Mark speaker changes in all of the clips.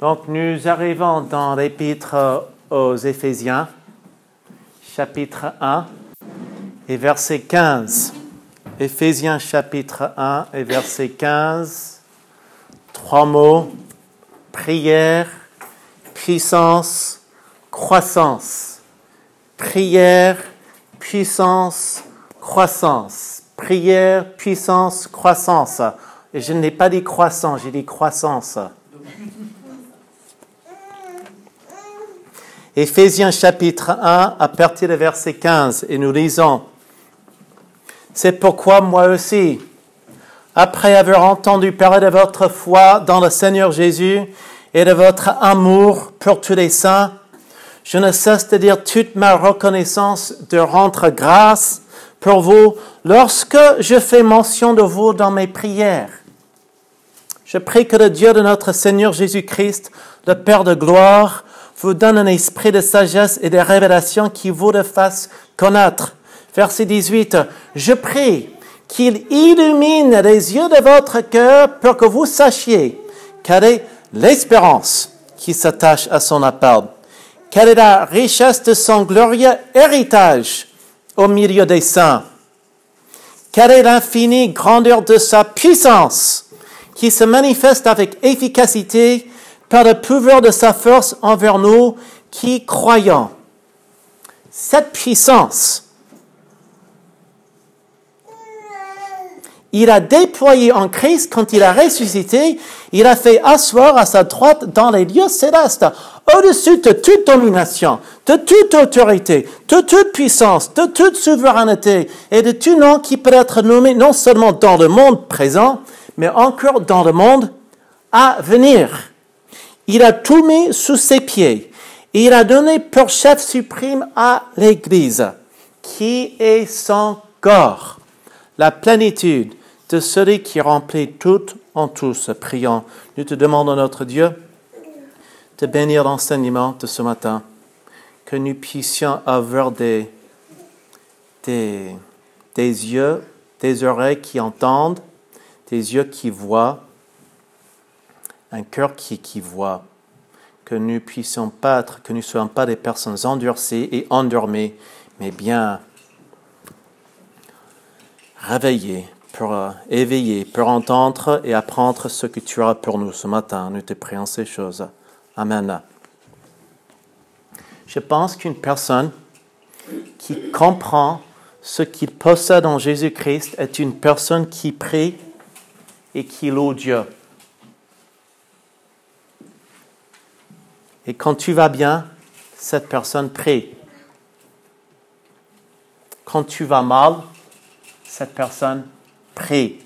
Speaker 1: Donc nous arrivons dans l'épître aux Éphésiens, chapitre 1 et verset 15. Éphésiens chapitre 1 et verset 15. Trois mots. Prière, puissance, croissance. Prière, puissance, croissance. Prière, puissance, croissance. Et je n'ai pas dit croissance, j'ai dit croissance. Éphésiens chapitre 1 à partir du verset 15 et nous lisons C'est pourquoi moi aussi, après avoir entendu parler de votre foi dans le Seigneur Jésus et de votre amour pour tous les saints, je ne cesse de dire toute ma reconnaissance de rendre grâce pour vous lorsque je fais mention de vous dans mes prières. Je prie que le Dieu de notre Seigneur Jésus-Christ, le Père de gloire, vous donne un esprit de sagesse et de révélation qui vous le fasse connaître. Verset 18. Je prie qu'il illumine les yeux de votre cœur pour que vous sachiez quelle est l'espérance qui s'attache à son appel, quelle est la richesse de son glorieux héritage au milieu des saints, quelle est l'infinie grandeur de sa puissance qui se manifeste avec efficacité par le pouvoir de sa force envers nous qui croyons. Cette puissance, il a déployé en Christ quand il a ressuscité, il a fait asseoir à sa droite dans les lieux célestes, au-dessus de toute domination, de toute autorité, de toute puissance, de toute souveraineté et de tout nom qui peut être nommé non seulement dans le monde présent, mais encore dans le monde à venir. Il a tout mis sous ses pieds. Il a donné pour chef suprême à l'Église, qui est son corps, la plénitude de celui qui remplit tout en tous. Prions. Nous te demandons, notre Dieu, de bénir l'enseignement de ce matin, que nous puissions avoir des, des, yeux, des oreilles qui entendent, des yeux qui voient, un cœur qui, qui voit, que nous puissions pas être, que nous ne soyons pas des personnes endurcies et endormies, mais bien réveillées, pour euh, pour entendre et apprendre ce que tu as pour nous ce matin. Nous te prions ces choses. Amen. Je pense qu'une personne qui comprend ce qu'il possède en Jésus-Christ est une personne qui prie et qui loue Dieu. Et quand tu vas bien, cette personne prie. Quand tu vas mal, cette personne prie.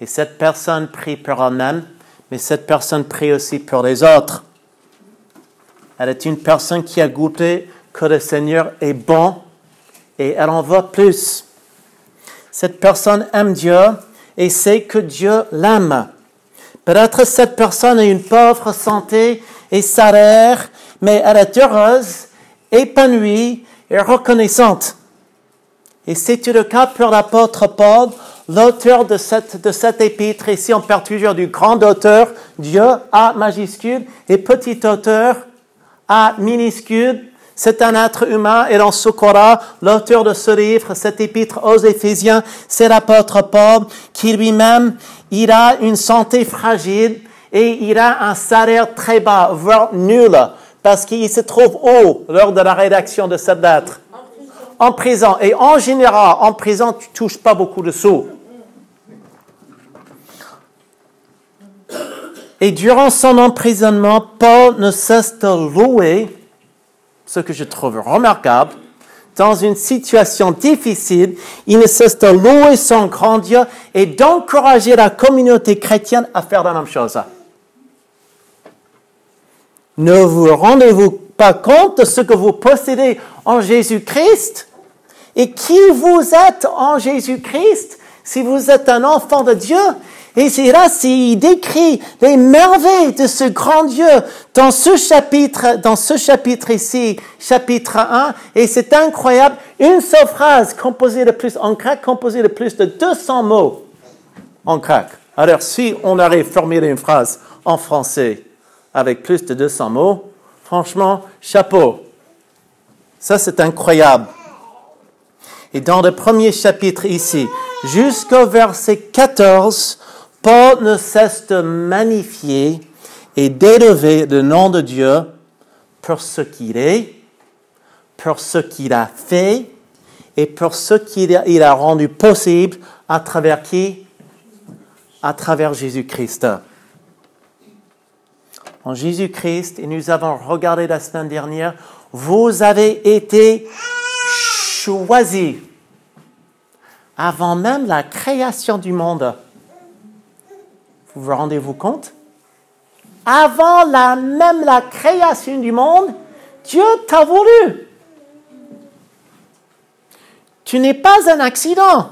Speaker 1: Et cette personne prie pour elle-même, mais cette personne prie aussi pour les autres. Elle est une personne qui a goûté que le Seigneur est bon et elle en veut plus. Cette personne aime Dieu et sait que Dieu l'aime. Peut-être cette personne a une pauvre santé et salaire, mais elle est heureuse, épanouie et reconnaissante. Et c'est le cas pour l'apôtre Paul, l'auteur de cette, de cette épître. Ici, on parle toujours du grand auteur, Dieu, A majuscule, et petit auteur, A minuscule. C'est un être humain et dans ce cas l'auteur de ce livre, cet épître aux Éphésiens, c'est l'apôtre Paul qui lui-même, il a une santé fragile, et il a un salaire très bas, voire nul, parce qu'il se trouve où lors de la rédaction de cette lettre En prison. Et en général, en prison, tu touches pas beaucoup de sous. Et durant son emprisonnement, Paul ne cesse de louer, ce que je trouve remarquable, dans une situation difficile, il ne cesse de louer son grand Dieu et d'encourager la communauté chrétienne à faire la même chose. Ne vous rendez-vous pas compte de ce que vous possédez en Jésus-Christ? Et qui vous êtes en Jésus-Christ si vous êtes un enfant de Dieu? Et c'est là, il décrit les merveilles de ce grand Dieu dans ce chapitre, dans ce chapitre ici, chapitre 1, et c'est incroyable, une seule phrase composée de plus, en grec, composée de plus de 200 mots en grec. Alors, si on arrive à formuler une phrase en français, avec plus de 200 mots. Franchement, chapeau. Ça, c'est incroyable. Et dans le premier chapitre ici, jusqu'au verset 14, Paul ne cesse de magnifier et d'élever le nom de Dieu pour ce qu'il est, pour ce qu'il a fait et pour ce qu'il a, rendu possible à travers qui? À travers Jésus-Christ. En Jésus-Christ, et nous avons regardé la semaine dernière, vous avez été choisis avant même la création du monde. Vous vous rendez-vous compte? Avant la, même la création du monde, Dieu t'a voulu. Tu n'es pas un accident.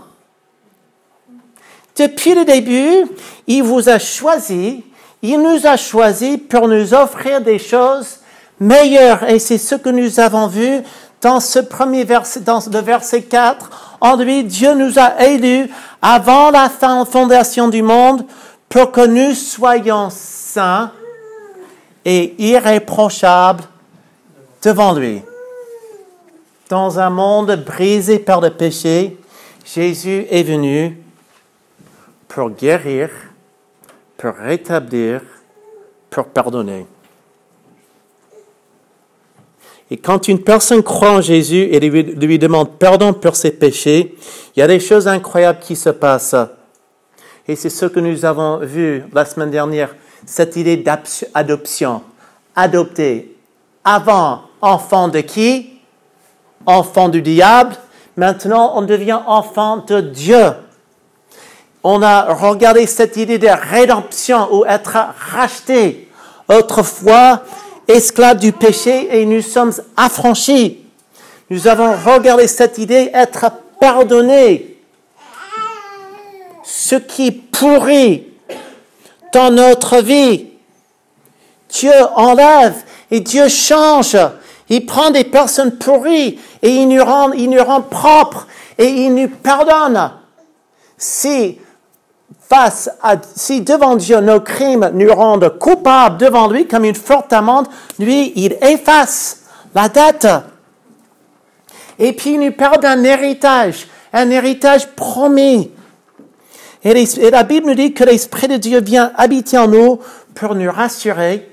Speaker 1: Depuis le début, il vous a choisi, il nous a choisi pour nous offrir des choses meilleures. Et c'est ce que nous avons vu dans ce premier verset, dans le verset 4. En lui, Dieu nous a élus avant la fondation du monde pour que nous soyons saints et irréprochables devant lui. Dans un monde brisé par le péché, Jésus est venu pour guérir, pour rétablir, pour pardonner. Et quand une personne croit en Jésus et lui, demande pardon pour ses péchés, il y a des choses incroyables qui se passent. Et c'est ce que nous avons vu la semaine dernière, cette idée d'adoption. Adopté. Avant, enfant de qui? Enfant du diable, maintenant on devient enfant de Dieu. On a regardé cette idée de rédemption ou être racheté. Autrefois, esclaves du péché et nous sommes affranchis. Nous avons regardé cette idée être pardonné. Ce qui pourrit dans notre vie, Dieu enlève et Dieu change. Il prend des personnes pourries et il nous rend, il nous rend propres et il nous pardonne. Si face à, si devant Dieu nos crimes nous rendent coupables devant lui comme une forte amende, lui, il efface la dette. Et puis il nous parle d'un héritage, un héritage promis. Et, la Bible nous dit que l'Esprit de Dieu vient habiter en nous pour nous rassurer,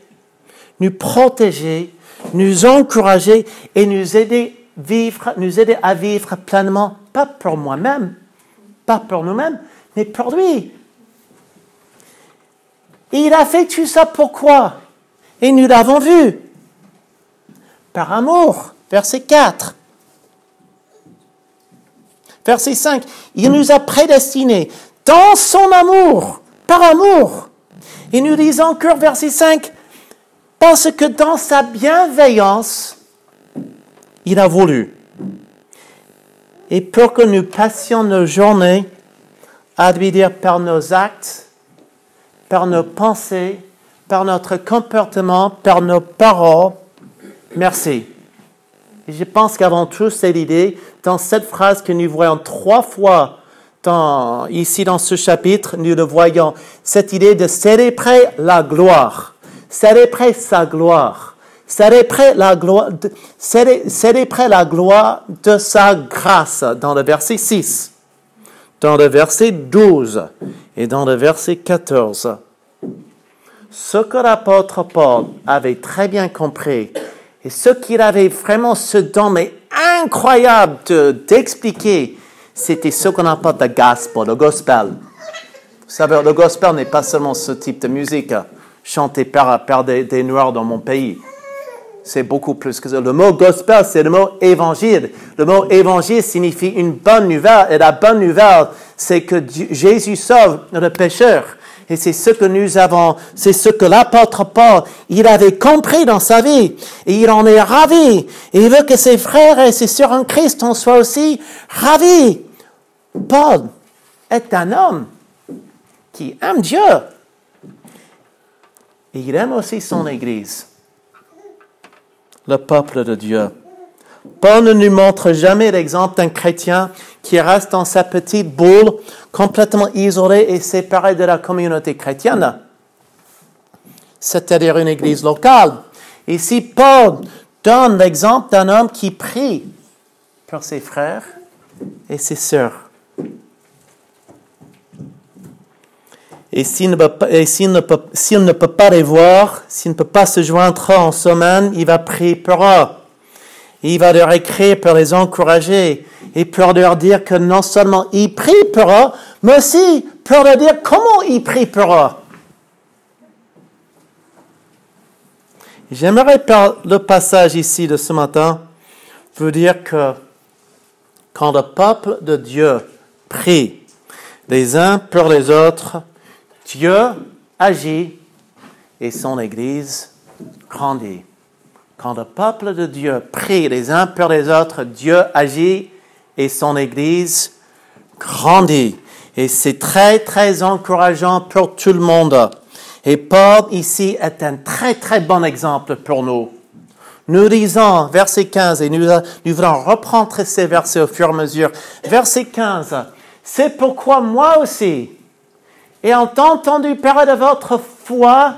Speaker 1: nous protéger, nous encourager et nous aider vivre, nous aider à vivre pleinement, pas pour moi-même, pas pour nous-mêmes, mais pour lui. Et il a fait tout ça pourquoi? Et nous l'avons vu. Par amour. Verset 4. Verset 5. Il nous a prédestinés dans son amour, par amour. Et nous disons encore verset 5, parce que dans sa bienveillance, il a voulu. Et pour que nous passions nos journées à dire par nos actes, par nos pensées, par notre comportement, par nos paroles, merci. Je pense qu'avant tout, c'est l'idée, dans cette phrase que nous voyons trois fois ici dans ce chapitre, nous le voyons, cette idée de célébrer la gloire, célébrer sa gloire. Célébrer la gloire, célébrer la gloire de sa grâce dans le verset 6, dans le verset 12 et dans le verset 14. Ce que l'apôtre Paul avait très bien compris et ce qu'il avait vraiment ce don mais incroyable d'expliquer, c'était ce qu'on appelle le gospel, le gospel. Vous savez, le gospel n'est pas seulement ce type de musique chantée par, par des Noirs dans mon pays c'est beaucoup plus que ça. Le mot gospel, c'est le mot évangile. Le mot évangile signifie une bonne nouvelle. Et la bonne nouvelle, c'est que Jésus sauve le pécheur. Et c'est ce que nous avons, c'est ce que l'apôtre Paul, il avait compris dans sa vie. Et il en est ravi. Et il veut que ses frères et ses sœurs en Christ en soient aussi ravis. Paul est un homme qui aime Dieu. Et il aime aussi son Église le peuple de Dieu. Paul ne nous montre jamais l'exemple d'un chrétien qui reste dans sa petite boule, complètement isolé et séparé de la communauté chrétienne. c'est-à-dire une église locale. Ici, Paul donne l'exemple d'un homme qui prie pour ses frères et ses sœurs. Et s'il ne, peut, ne, ne peut pas les voir, s'il ne peut pas se joindre en semaine, il va prier pour eux. Il va leur écrire pour les encourager et pour leur dire que non seulement il prie pour eux, mais aussi pour leur dire comment il prie pour eux. J'aimerais par le passage ici de ce matin vous dire que quand le peuple de Dieu prie les uns pour les autres, Dieu agit et son Église grandit. Quand le peuple de Dieu prie les uns pour les autres, Dieu agit et son Église grandit. Et c'est très, très encourageant pour tout le monde. Et Paul ici est un très, très bon exemple pour nous. Nous lisons verset 15 et nous, nous allons reprendre ces versets au fur et à mesure. Verset 15. C'est pourquoi moi aussi, et en entendu parler de votre foi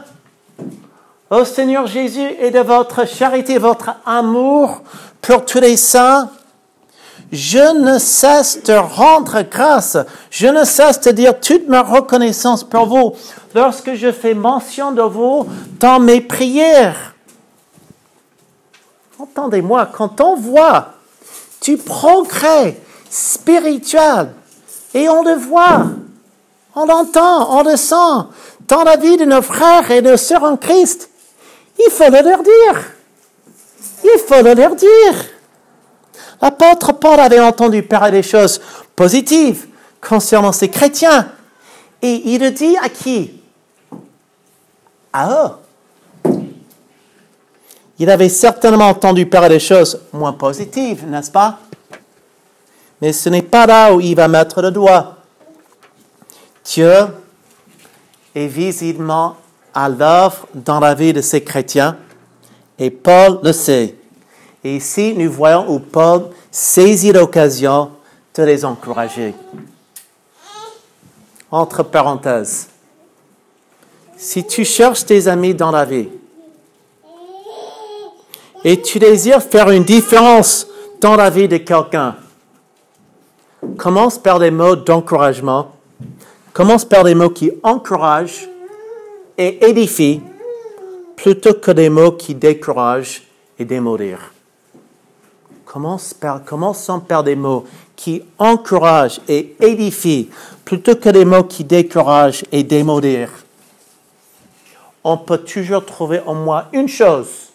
Speaker 1: au Seigneur Jésus et de votre charité, votre amour pour tous les saints, je ne cesse de rendre grâce, je ne cesse de dire toute ma reconnaissance pour vous lorsque je fais mention de vous dans mes prières. Entendez-moi, quand on voit du progrès spirituel, et on le voit, on l'entend, on le sent dans la vie de nos frères et de nos sœurs en Christ, il faut le leur dire. Il faut le leur dire. L'apôtre Paul avait entendu parler des choses positives concernant ces chrétiens. Et il le dit à qui? À eux. Il avait certainement entendu parler des choses moins positives, n'est-ce pas? Mais ce n'est pas là où il va mettre le doigt. Dieu est visiblement à l'œuvre dans la vie de ces chrétiens et Paul le sait. Et ici, nous voyons où Paul saisit l'occasion de les encourager. Entre parenthèses, si tu cherches tes amis dans la vie et tu désires faire une différence dans la vie de quelqu'un, commence par des mots d'encouragement, commence par des mots qui encouragent et édifient plutôt que des mots qui découragent et démodirent. Commence par, par des mots qui encouragent et édifient plutôt que des mots qui découragent et démodirent. On peut toujours trouver en moi une chose,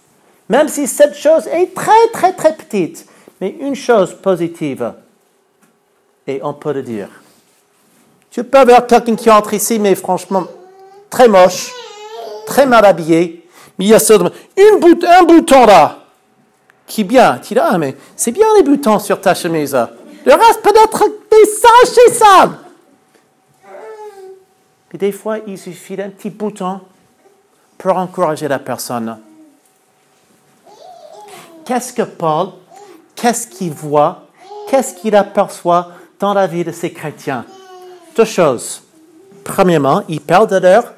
Speaker 1: même si cette chose est très très très petite, mais une chose positive. Et on peut le dire. Tu peux avoir quelqu'un qui entre ici, mais franchement, très moche, très mal habillé, mais il y a seulement une un bouton là qui bien. Tu dis, ah, mais c'est bien les boutons sur ta chemise. Le reste peut-être des sages et sales. Puis des fois, il suffit d'un petit bouton pour encourager la personne. Qu'est-ce que Paul, qu'est-ce qu'il voit, qu'est-ce qu'il aperçoit dans la vie de ces chrétiens? Deux choses. Premièrement, il parle de leur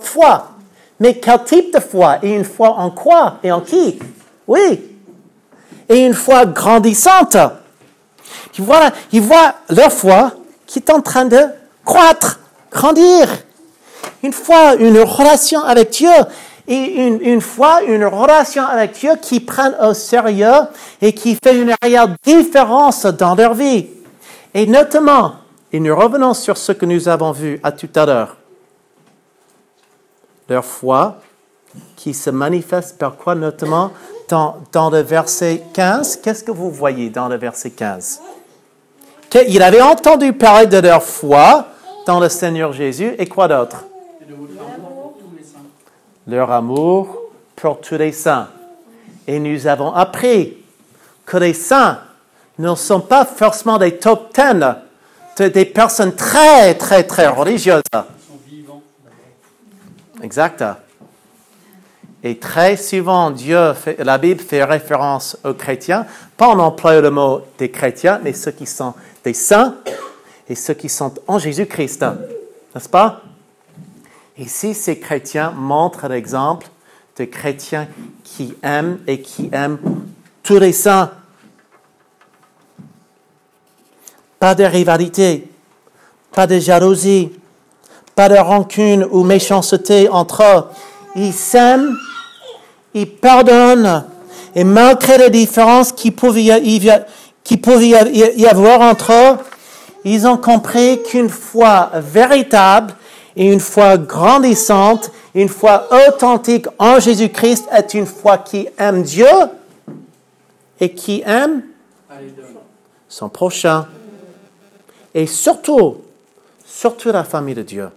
Speaker 1: foi. Mais quel type de foi? Et une foi en quoi? Et en qui? Oui. Et une foi grandissante. Ils voient, ils voient leur foi qui est en train de croître, grandir. Une foi, une relation avec Dieu. Et une, une fois, une relation avec Dieu qui prennent au sérieux et qui fait une réelle différence dans leur vie. Et notamment, et nous revenons sur ce que nous avons vu à tout à l'heure, leur foi qui se manifeste par quoi notamment dans, le verset 15, qu'est-ce que vous voyez dans le verset 15 Il avait entendu parler de leur foi dans le Seigneur Jésus et quoi d'autre? Leur amour pour tous les saints. Et nous avons appris que les saints ne sont pas forcément des top ten, des personnes très, très, très religieuses. Exact. Et très souvent, Dieu fait, la Bible fait référence aux chrétiens, pas en employant le mot des chrétiens, mais ceux qui sont des saints et ceux qui sont en Jésus-Christ. N'est-ce pas? Ici, ces chrétiens montrent l'exemple de chrétiens qui aiment et qui aiment tous les saints. Pas de rivalité, pas de jalousie, pas de rancune ou méchanceté entre eux. Ils s'aiment, ils pardonnent, et malgré les différences qui pouvaient y avoir entre eux, ils ont compris qu'une foi véritable et une foi grandissante, une foi authentique en Jésus-Christ est une foi qui aime Dieu et qui aime son prochain. Et surtout, surtout la famille de Dieu.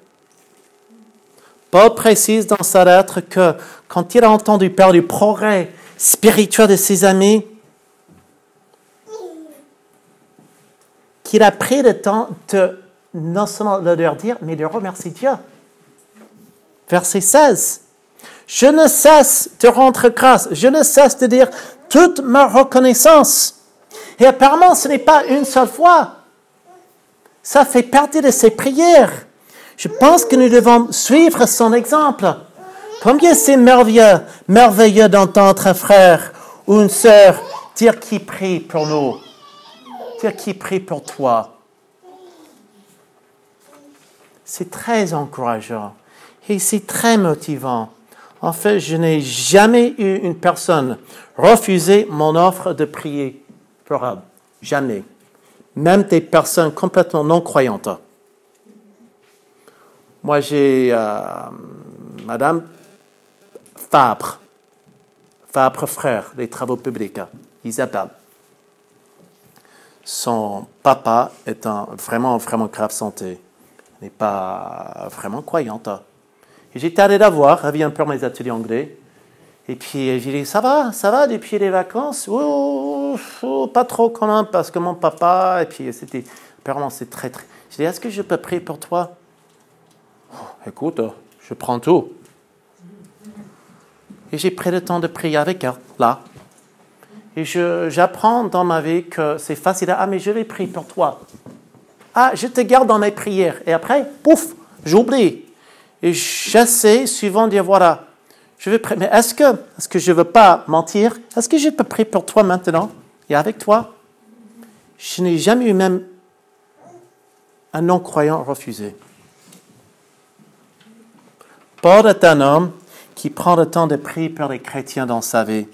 Speaker 1: Paul précise dans sa lettre que quand il a entendu parler du progrès spirituel de ses amis, qu'il a pris le temps de non seulement de leur dire, mais de remercier Dieu. Verset 16. Je ne cesse de rendre grâce, je ne cesse de dire toute ma reconnaissance. Et apparemment, ce n'est pas une seule fois. Ça fait partie de ses prières. Je pense que nous devons suivre son exemple. Combien c'est merveilleux, merveilleux d'entendre un frère ou une sœur dire qui prie pour nous, dire qui prie pour toi. C'est très encourageant et c'est très motivant. En fait, je n'ai jamais eu une personne refuser mon offre de prier pour elle. Jamais. Même des personnes complètement non croyantes. Moi, j'ai euh, Madame Fabre, Fabre frère des travaux publics, Isabelle. Son papa est en vraiment, vraiment grave santé. N'est pas vraiment croyante. Et j'étais allé la voir, elle vient pour mes ateliers anglais. Et puis j'ai dit, ça va, ça va depuis les vacances? Pas trop quand même, parce que mon papa, et puis c'était, apparemment c'est très très... J'ai dit, est-ce que je peux prier pour toi? Écoute, je prends tout. Et j'ai pris le temps de prier avec elle, là. Et j'apprends dans ma vie que c'est facile. Ah, mais je vais prier pour toi. Ah, je te garde dans mes prières. Et après, pouf, j'oublie. Et j'essaie de dire, voilà, je vais prier. Mais est-ce que, est-ce que je ne veux pas mentir? Est-ce que je peux prier pour toi maintenant? Et avec toi? Je n'ai jamais eu même un non-croyant refusé. Paul est un homme qui prend le temps de prier pour les chrétiens dans sa vie.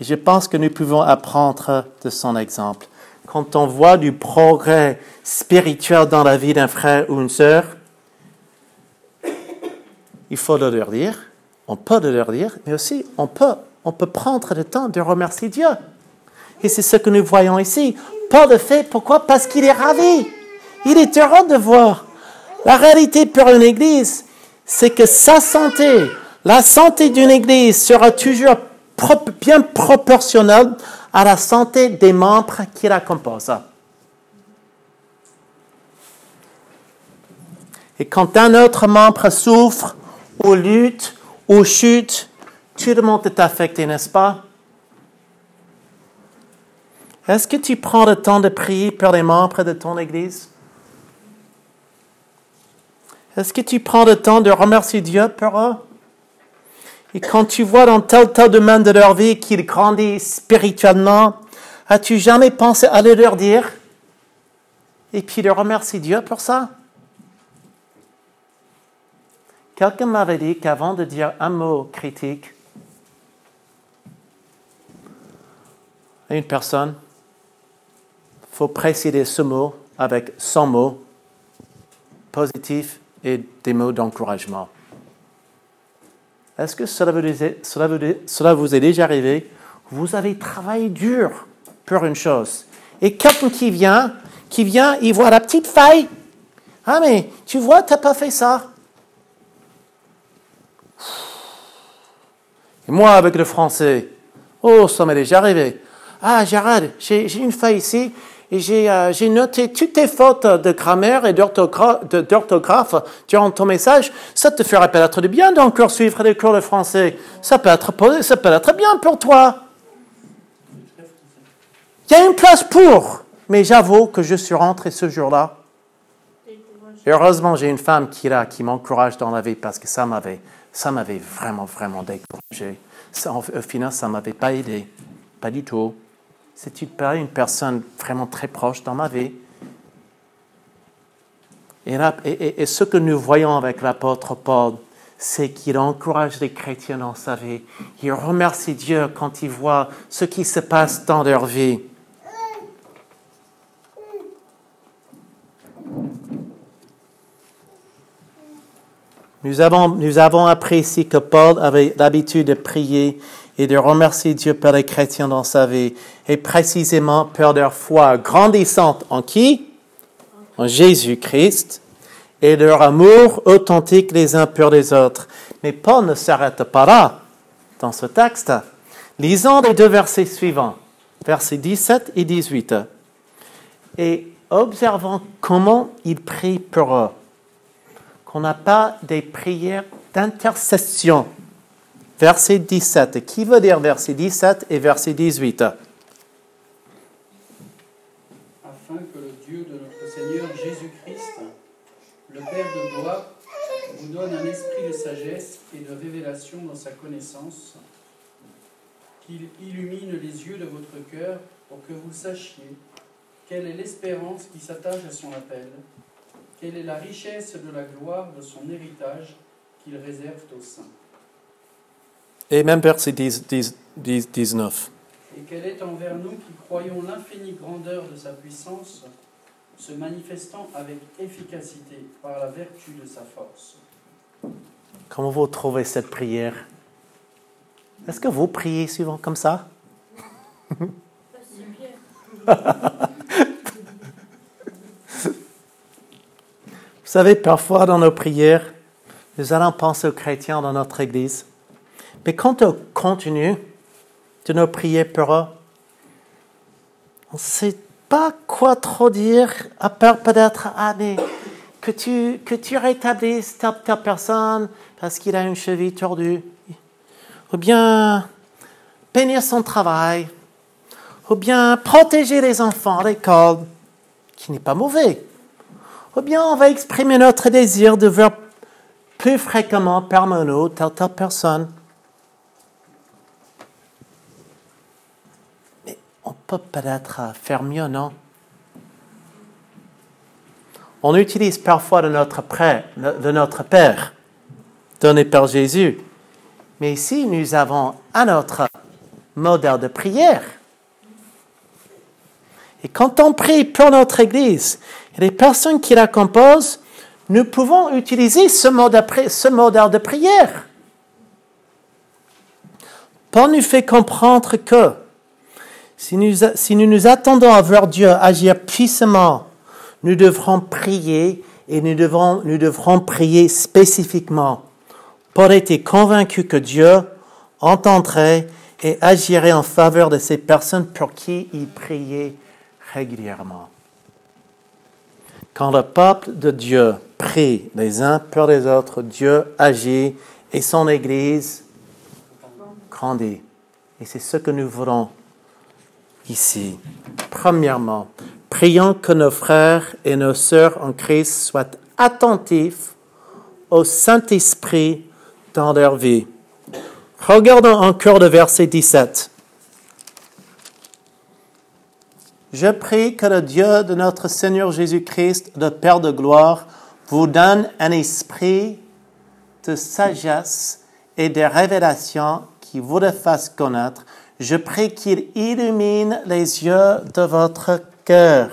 Speaker 1: Et je pense que nous pouvons apprendre de son exemple. Quand on voit du progrès spirituel dans la vie d'un frère ou une sœur, il faut le leur dire, on peut le leur dire, mais aussi on peut, on peut prendre le temps de remercier Dieu. Et c'est ce que nous voyons ici. Paul le fait, pourquoi? Parce qu'il est ravi. Il est heureux de voir. La réalité pour une église, c'est que sa santé, la santé d'une Église sera toujours bien proportionnelle à la santé des membres qui la composent. Et quand un autre membre souffre ou lutte ou chute, tout le monde est affecté, n'est-ce pas? Est-ce que tu prends le temps de prier pour les membres de ton Église? Est-ce que tu prends le temps de remercier Dieu pour eux? Et quand tu vois dans tel tel domaine de leur vie qu'ils grandissent spirituellement, as-tu jamais pensé à leur dire? Et puis de remercier Dieu pour ça? Quelqu'un m'avait dit qu'avant de dire un mot critique à une personne, faut préciser ce mot avec 100 mots positifs et des mots d'encouragement. Est-ce que cela vous, est déjà arrivé? Vous avez travaillé dur pour une chose. Et quelqu'un qui vient, qui vient, il voit la petite faille. Ah, mais tu vois, tu n'as pas fait ça. Moi, avec le français, oh, ça m'est déjà arrivé. Ah, Gérard, j'ai une faille ici et euh, j'ai noté toutes tes fautes de grammaire et d'orthographe durant ton message. Ça te fera peut-être du bien d'encore suivre des cours de français. Ça peut être, ça bien pour toi. Il y a une place pour, mais j'avoue que je suis rentré ce jour-là heureusement, j'ai une femme qui là, qui m'encourage dans la vie parce que ça m'avait, ça m'avait vraiment, vraiment découragé. Ça, au final, ça m'avait pas aidé, pas du tout. C'est une personne vraiment très proche dans ma vie. Et ce que nous voyons avec l'apôtre Paul, c'est qu'il encourage les chrétiens dans sa vie. Il remercie Dieu quand il voit ce qui se passe dans leur vie. Nous avons, nous avons appris ici que Paul avait l'habitude de prier et de remercier Dieu pour les chrétiens dans sa vie, et précisément pour leur foi grandissante en qui? En Jésus-Christ, et leur amour authentique les uns pour les autres. Mais Paul ne s'arrête pas là dans ce texte. Lisons les deux versets suivants, versets 17 et 18, et observons comment il prie pour eux. Qu'on n'a pas des prières d'intercession. Verset 17. Qui veut dire verset 17 et verset 18
Speaker 2: Afin que le Dieu de notre Seigneur Jésus-Christ, le Père de gloire, vous donne un esprit de sagesse et de révélation dans sa connaissance, qu'il illumine les yeux de votre cœur pour que vous sachiez quelle est l'espérance qui s'attache à son appel, quelle est la richesse de la gloire de son héritage qu'il réserve aux saints
Speaker 1: et même verset 19.
Speaker 2: Et quelle est envers nous qui croyons l'infinie grandeur de sa puissance, se manifestant avec efficacité par la vertu de sa force.
Speaker 1: Comment vous trouvez cette prière? Est-ce que vous priez souvent comme ça? Vous savez, parfois dans nos prières, nous allons penser aux chrétiens dans notre Église. Mais quand on continue de nous prier pour eux, on ne sait pas quoi trop dire, à part peut-être, ah, que tu, que tu rétablisses telle, telle personne parce qu'il a une cheville tordue, ou bien bénir son travail, ou bien protéger les enfants à l'école, qui n'est pas mauvais, ou bien on va exprimer notre désir de voir plus fréquemment parmi nous telle telle personne. on peut peut-être faire mieux, non? On utilise parfois de notre, Père, de notre Père donné par Jésus. Mais ici, nous avons un autre modèle de prière. Et quand on prie pour notre Église et les personnes qui la composent, nous pouvons utiliser ce modèle de prière. Paul nous fait comprendre que si nous, nous attendons à voir Dieu agir puissamment, nous devrons prier et nous devrons, prier spécifiquement. pour être convaincu que Dieu entendrait et agirait en faveur de ces personnes pour qui il priait régulièrement. Quand le peuple de Dieu prie les uns pour les autres, Dieu agit et son Église grandit. Et c'est ce que nous voulons ici. Premièrement, prions que nos frères et nos sœurs en Christ soient attentifs au Saint-Esprit dans leur vie. Regardons encore le verset 17. Je prie que le Dieu de notre Seigneur Jésus-Christ, le Père de gloire, vous donne un esprit de sagesse et de révélation qui vous le fasse connaître je prie qu'il illumine les yeux de votre cœur.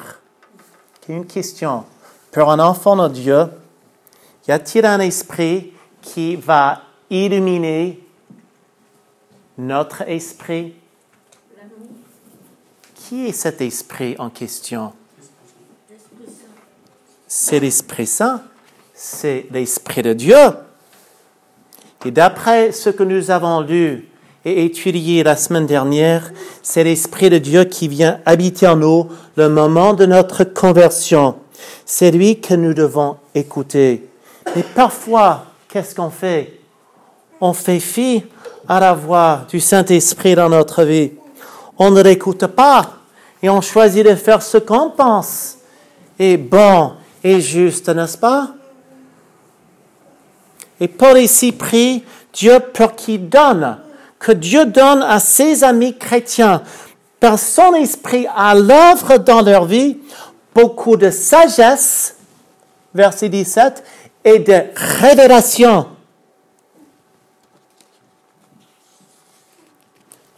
Speaker 1: Une question. Pour un enfant de Dieu, y a-t-il un esprit qui va illuminer notre esprit? Qui est cet esprit en question? C'est l'Esprit Saint, c'est l'Esprit de Dieu. Et d'après ce que nous avons lu et étudié la semaine dernière, c'est l'Esprit de Dieu qui vient habiter en nous le moment de notre conversion. C'est lui que nous devons écouter. Mais parfois, qu'est-ce qu'on fait? On fait fi à la voix du Saint-Esprit dans notre vie. On ne l'écoute pas et on choisit de faire ce qu'on pense est bon est juste, n'est-ce pas? Et Paul ici prie Dieu pour qu'il donne, que Dieu donne à ses amis chrétiens, par son esprit à l'œuvre dans leur vie, beaucoup de sagesse, verset 17, et de révélation.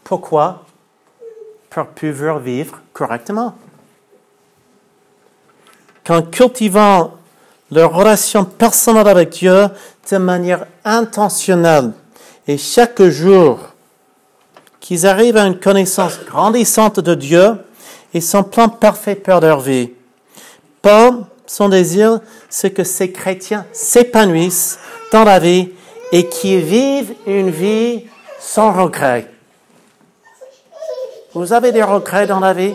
Speaker 1: Pourquoi? Pour vivre correctement. Qu'en cultivant leur relation personnelle avec Dieu de manière intentionnelle et chaque jour, qu'ils arrivent à une connaissance grandissante de Dieu et son plan parfait pour leur vie. Paul, son désir, c'est que ces chrétiens s'épanouissent dans la vie et qu'ils vivent une vie sans regret. Vous avez des regrets dans la vie?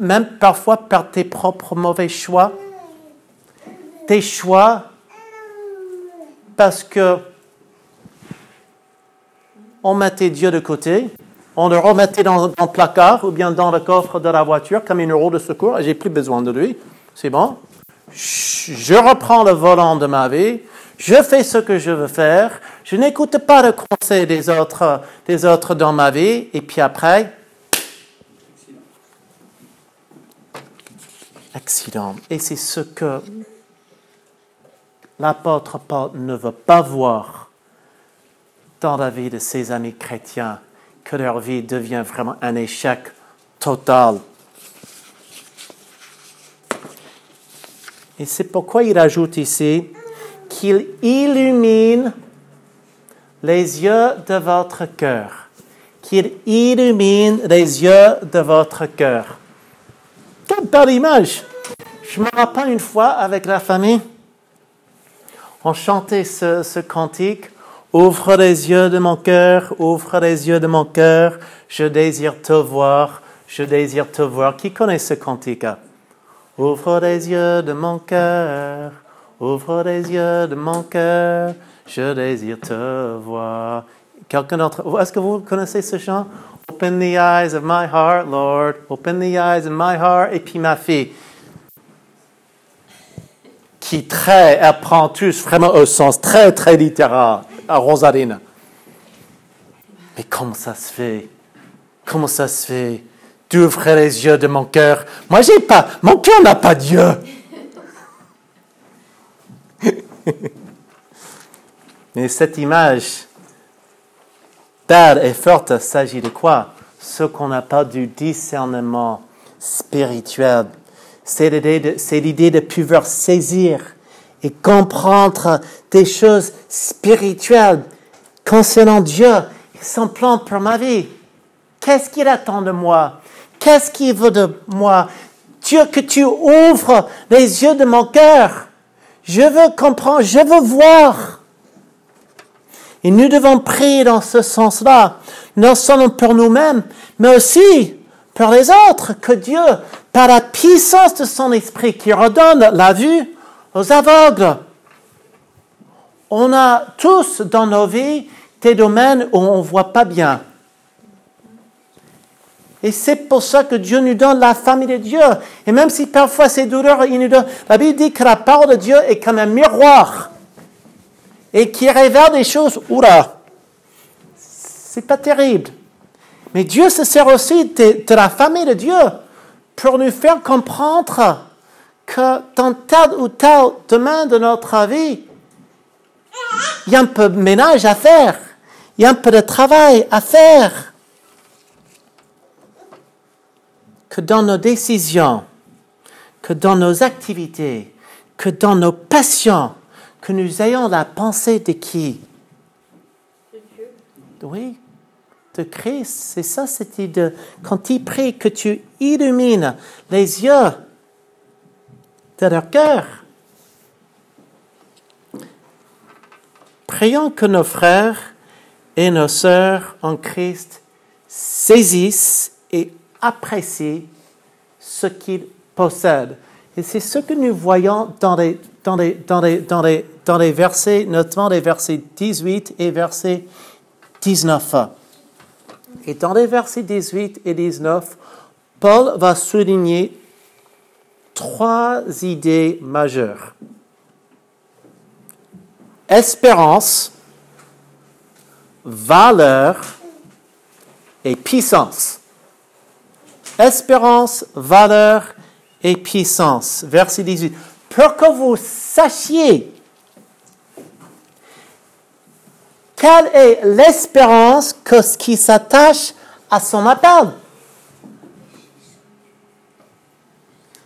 Speaker 1: même parfois par tes propres mauvais choix. Tes choix parce que on mettait Dieu de côté, on le remettait dans, le placard ou bien dans le coffre de la voiture comme une roue de secours, j'ai plus besoin de lui, c'est bon? Je reprends le volant de ma vie, je fais ce que je veux faire, je n'écoute pas le conseil des autres, des autres dans ma vie, et puis après, accident. Et c'est ce que l'apôtre Paul ne veut pas voir dans la vie de ses amis chrétiens, que leur vie devient vraiment un échec total. Et c'est pourquoi il ajoute ici qu'il illumine les yeux de votre cœur. Qu'il illumine les yeux de votre cœur. Quelle belle image! Je me rappelle une fois avec la famille, on chantait ce, ce cantique. Ouvre les yeux de mon cœur, ouvre les yeux de mon cœur, je désire te voir, je désire te voir. Qui connaît ce cantique? Ouvre les yeux de mon cœur, ouvre les yeux de mon cœur, je désire te voir. Quelqu'un d'entre est-ce que vous connaissez ce chant? Open the eyes of my heart, Lord. Open the eyes of my heart. Et puis ma fille, qui très apprend tous vraiment au sens très, très littéral à Rosaline. Mais comment ça se fait? Comment ça se fait? D'ouvrir les yeux de mon cœur? Moi, j'ai pas, mon cœur n'a pas Dieu. Mais cette image belle et forte s'agit de quoi? Ce qu'on n'a pas du discernement spirituel. C'est l'idée de, pouvoir saisir et comprendre des choses spirituelles concernant Dieu et son plan pour ma vie. Qu'est-ce qu'il attend de moi? Qu'est-ce qu'il veut de moi? Dieu, que tu ouvres les yeux de mon cœur. Je veux comprendre, je veux voir. Et nous devons prier dans ce sens-là, non seulement pour nous-mêmes, mais aussi pour les autres, que Dieu, par la puissance de son esprit qui redonne la vue aux aveugles, on a tous dans nos vies des domaines où on ne voit pas bien. Et c'est pour ça que Dieu nous donne la famille de Dieu. Et même si parfois c'est douloureux, il nous donne, la Bible dit que la parole de Dieu est comme un miroir et qui révèle des choses, oula, c'est pas terrible. Mais Dieu se sert aussi de, la famille de Dieu pour nous faire comprendre que dans tel ou tel domaine de notre vie, il y a un peu de ménage à faire, il y a un peu de travail à faire. Que dans nos décisions, que dans nos activités, que dans nos passions, que nous ayons la pensée de qui? De Dieu. Oui, de Christ. C'est ça cette idée. Quand il prie que tu illumines les yeux de leur cœur. Prions que nos frères et nos sœurs en Christ saisissent et apprécient ce qu'ils possèdent. Et c'est ce que nous voyons dans les, dans les, dans les, dans les, dans les versets, notamment les versets 18 et verset 19. Et dans les versets 18 et 19, Paul va souligner trois idées majeures. Espérance, valeur et puissance. Espérance, valeur et puissance. Verset 18. Pour que vous sachiez quelle est l'espérance qui s'attache à son appel.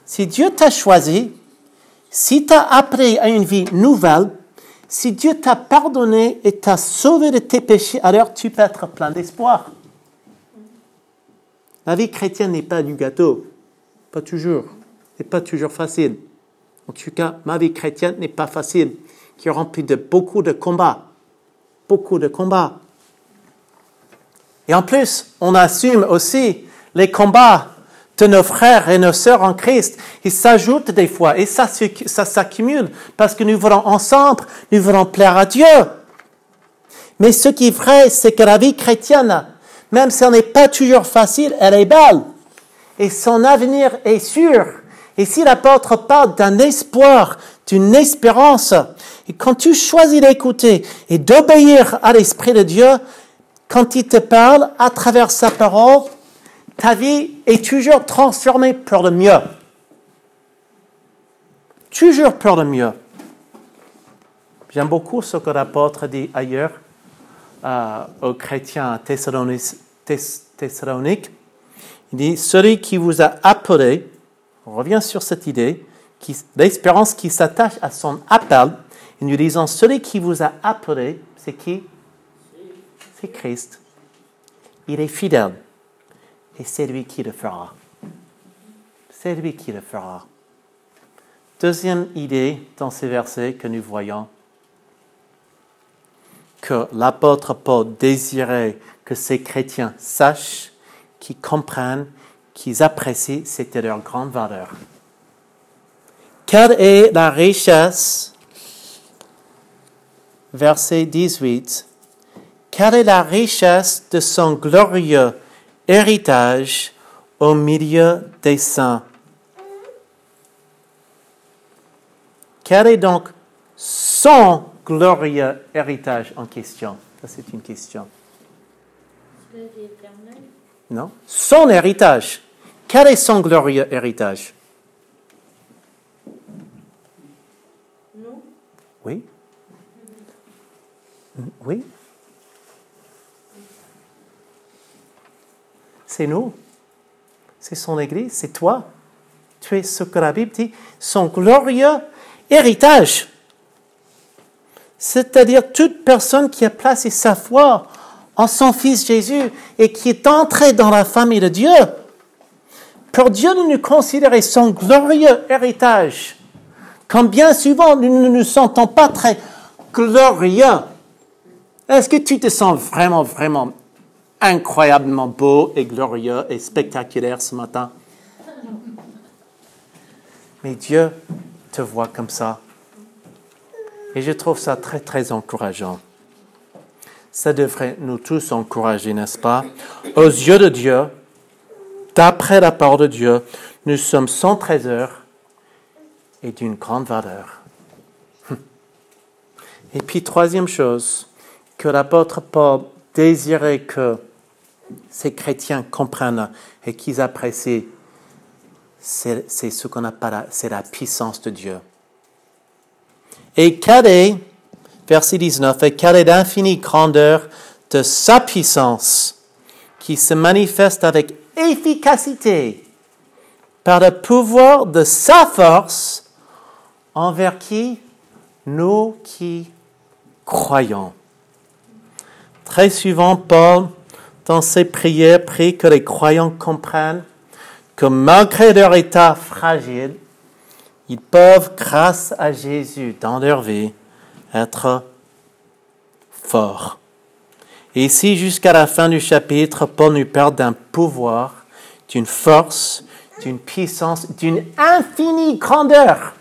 Speaker 1: Si Dieu t'a choisi, si tu as appris à une vie nouvelle, si Dieu t'a pardonné et t'a sauvé de tes péchés, alors tu peux être plein d'espoir. La vie chrétienne n'est pas du gâteau. Pas toujours. n'est pas toujours facile. En tout cas, ma vie chrétienne n'est pas facile, qui est remplie de beaucoup de combats. Beaucoup de combats. Et en plus, on assume aussi les combats de nos frères et nos sœurs en Christ. Ils s'ajoutent des fois et ça, ça s'accumule parce que nous voulons ensemble, nous voulons plaire à Dieu. Mais ce qui est vrai, c'est que la vie chrétienne, même si elle n'est pas toujours facile, elle est belle. Et son avenir est sûr. Et si l'apôtre parle d'un espoir, d'une espérance, et quand tu choisis d'écouter et d'obéir à l'Esprit de Dieu, quand il te parle à travers sa parole, ta vie est toujours transformée pour le mieux. Toujours pour le mieux. J'aime beaucoup ce que l'apôtre dit ailleurs euh, aux chrétiens à Thessalonique. Il dit, celui qui vous a appelé, on revient sur cette idée, l'espérance qui s'attache à son appel, et nous disons, celui qui vous a appelé, c'est qui? C'est Christ. Il est fidèle et c'est lui qui le fera. C'est lui qui le fera. Deuxième idée dans ces versets que nous voyons, que l'apôtre Paul désirait que ces chrétiens sachent, qu'ils comprennent, qu'ils apprécient, c'était leur grande valeur. Quelle est la richesse? Verset 18. Quelle est la richesse de son glorieux héritage au milieu des saints? Quel est donc son glorieux héritage en question Ça, c'est une question. Non? Son héritage. Quel est son glorieux héritage? Nous? Oui. Oui. c'est nous? C'est son Église, c'est toi? Tu es ce que la Bible dit, son glorieux héritage. C'est-à-dire toute personne qui a placé sa foi en son Fils Jésus et qui est entrée dans la famille de Dieu. Pour Dieu de nous considérer son glorieux héritage, quand bien souvent nous ne nous sentons pas très glorieux, est-ce que tu te sens vraiment, vraiment incroyablement beau et glorieux et spectaculaire ce matin? Mais Dieu te voit comme ça. Et je trouve ça très, très encourageant. Ça devrait nous tous encourager, n'est-ce pas? Aux yeux de Dieu, d'après la parole de Dieu, nous sommes son trésor et d'une grande valeur. Et puis, troisième chose, que l'apôtre Paul désirait que ces chrétiens comprennent et qu'ils apprécient, c'est ce qu'on appelle, la puissance de Dieu. Et quelle est, verset 19, et quelle est l'infinie grandeur de sa puissance qui se manifeste avec efficacité par le pouvoir de sa force envers qui? Nous qui croyons. Très souvent, Paul dans ses prières, prie que les croyants comprennent que malgré leur état fragile, ils peuvent, grâce à Jésus dans leur vie, être forts. Et ici, jusqu'à la fin du chapitre, Paul nous parle d'un pouvoir, d'une force, d'une puissance, d'une infinie grandeur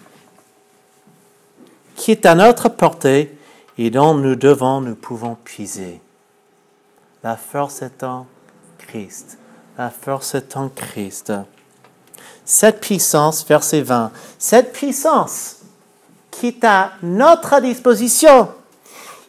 Speaker 1: qui est à notre portée et dont nous devons, nous pouvons puiser. La force est en Christ. La force est en Christ. Cette puissance, verset 20, cette puissance qui est à notre disposition,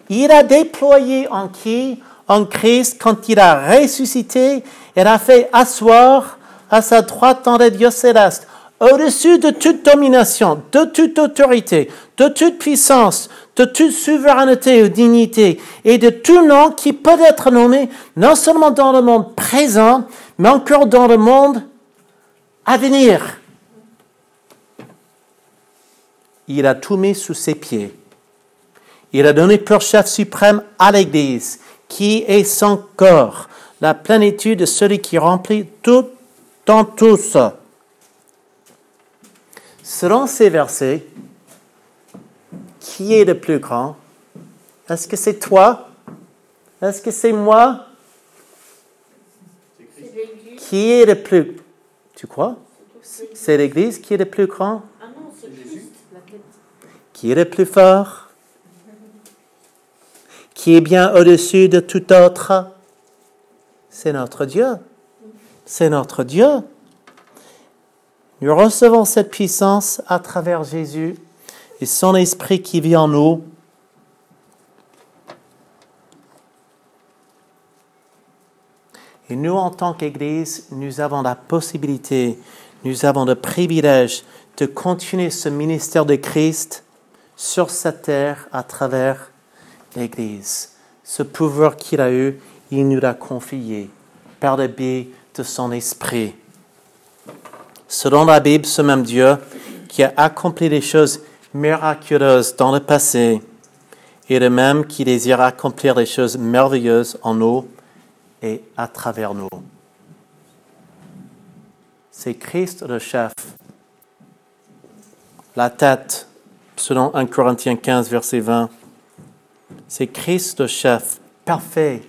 Speaker 1: il a déployé en qui? En Christ, quand il a ressuscité, il a fait asseoir à sa droite dans les dieux célestes, au-dessus de toute domination, de toute autorité, de toute puissance, de toute souveraineté ou dignité, et de tout nom qui peut être nommé non seulement dans le monde présent, mais encore dans le monde à venir. Il a tout mis sous ses pieds. Il a donné pour chef suprême à l'Église, qui est son corps, la plénitude de celui qui remplit tout en tous. Selon ces versets, qui est le plus grand? Est-ce que c'est toi? Est-ce que c'est moi? Qui est le plus Tu crois? C'est l'Église qui est le plus grand? Qui est le plus fort? Qui est bien au-dessus de tout autre? C'est notre Dieu. C'est notre Dieu. Nous recevons cette puissance à travers Jésus et son esprit qui vit en nous. Et nous, en tant qu'Église, nous avons la possibilité, nous avons le privilège de continuer ce ministère de Christ sur cette terre à travers l'Église. Ce pouvoir qu'il a eu, il nous l'a confié par le biais de son esprit. Selon la Bible, ce même Dieu qui a accompli des choses miraculeuses dans le passé est le même qui désire accomplir des choses merveilleuses en nous et à travers nous. C'est Christ le chef, la tête, selon 1 Corinthiens 15, verset 20. C'est Christ le chef parfait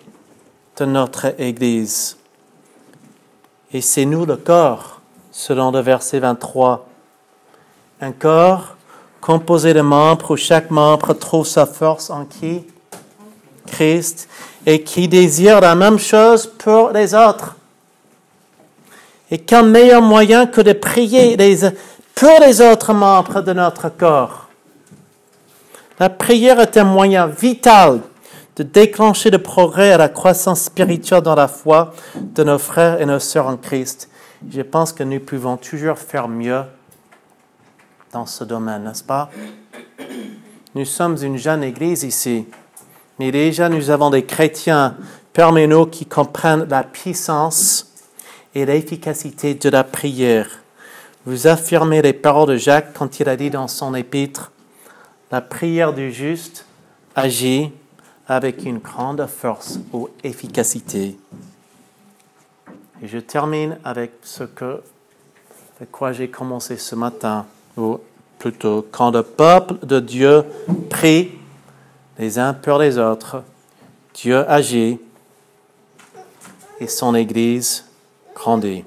Speaker 1: de notre Église. Et c'est nous le corps, selon le verset 23. Un corps composé de membres où chaque membre trouve sa force en qui Christ et qui désire la même chose pour les autres. Et quel meilleur moyen que de prier les- pour les autres membres de notre corps. La prière est un moyen vital de déclencher le progrès et la croissance spirituelle dans la foi de nos frères et nos sœurs en Christ. Je pense que nous pouvons toujours faire mieux dans ce domaine, n'est-ce pas? Nous sommes une jeune église ici, mais déjà nous avons des chrétiens parmi nous qui comprennent la puissance et l'efficacité de la prière. Vous affirmez les paroles de Jacques quand il a dit dans son épître, la prière du juste agit avec une grande force ou efficacité. Et je termine avec ce que, de quoi j'ai commencé ce matin, ou plutôt, quand le peuple de Dieu prie les uns pour les autres, Dieu agit et son Église grandit.